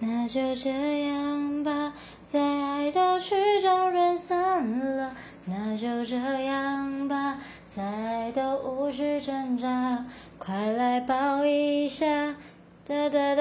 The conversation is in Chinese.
那就这样吧再爱都曲终人散了。那就这样吧再爱都无需挣扎。快来抱一下哒哒。